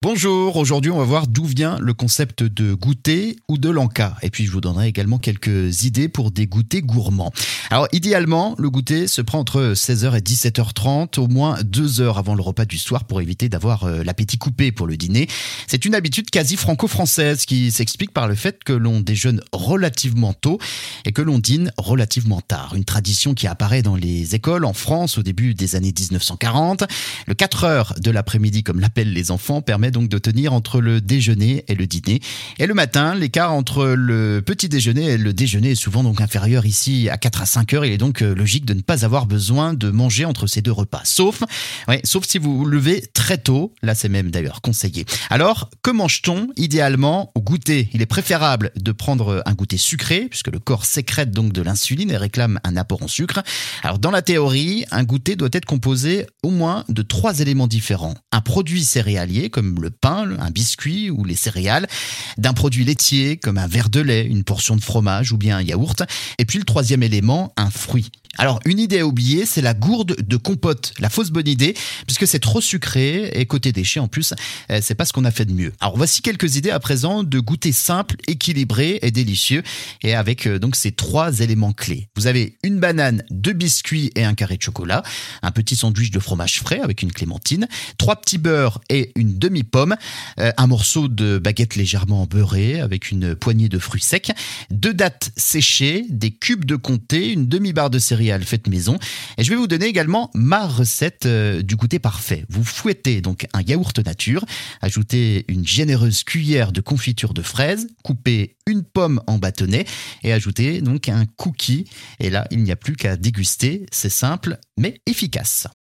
Bonjour, aujourd'hui on va voir d'où vient le concept de goûter ou de l'enca. Et puis je vous donnerai également quelques idées pour des goûters gourmands. Alors idéalement, le goûter se prend entre 16h et 17h30, au moins deux heures avant le repas du soir pour éviter d'avoir euh, l'appétit coupé pour le dîner. C'est une habitude quasi franco-française qui s'explique par le fait que l'on déjeune relativement tôt et que l'on dîne relativement tard. Une tradition qui apparaît dans les écoles en France au début des années 1940. Le 4 heures de l'après-midi, comme l'appellent les enfants, permet donc de tenir entre le déjeuner et le dîner. Et le matin, l'écart entre le petit déjeuner et le déjeuner est souvent donc inférieur ici à 4 à 5 heures. Il est donc euh, logique de ne pas avoir besoin de manger entre ces deux repas. Sauf, ouais, sauf si vous vous levez très tôt. Là, c'est même d'ailleurs conseillé. Alors, que mange-t-on idéalement au goûter? Il est préférable de prendre un goûter sucré puisque le corps sécrète donc de l'insuline et réclame un apport en sucre. Alors, dans la théorie, un goûter doit être composé au moins de trois éléments différents. Un produit céréalier comme le pain, un biscuit ou les céréales, d'un produit laitier comme un verre de lait, une portion de fromage ou bien un yaourt, et puis le troisième élément, un fruit. Alors, une idée à oublier, c'est la gourde de compote. La fausse bonne idée, puisque c'est trop sucré et côté déchets en plus, euh, c'est pas ce qu'on a fait de mieux. Alors, voici quelques idées à présent de goûter simple, équilibré et délicieux, et avec euh, donc ces trois éléments clés. Vous avez une banane, deux biscuits et un carré de chocolat, un petit sandwich de fromage frais avec une clémentine, trois petits beurres et une demi-pomme, euh, un morceau de baguette légèrement beurrée avec une poignée de fruits secs, deux dattes séchées, des cubes de comté, une demi-barre de céréales faites maison. Et je vais vous donner également ma recette euh, du goûter parfait. Vous fouettez donc un yaourt nature, ajoutez une généreuse cuillère de confiture de fraises, coupez une pomme en bâtonnet et ajoutez donc un cookie. Et là, il n'y a plus qu'à déguster. C'est simple mais efficace.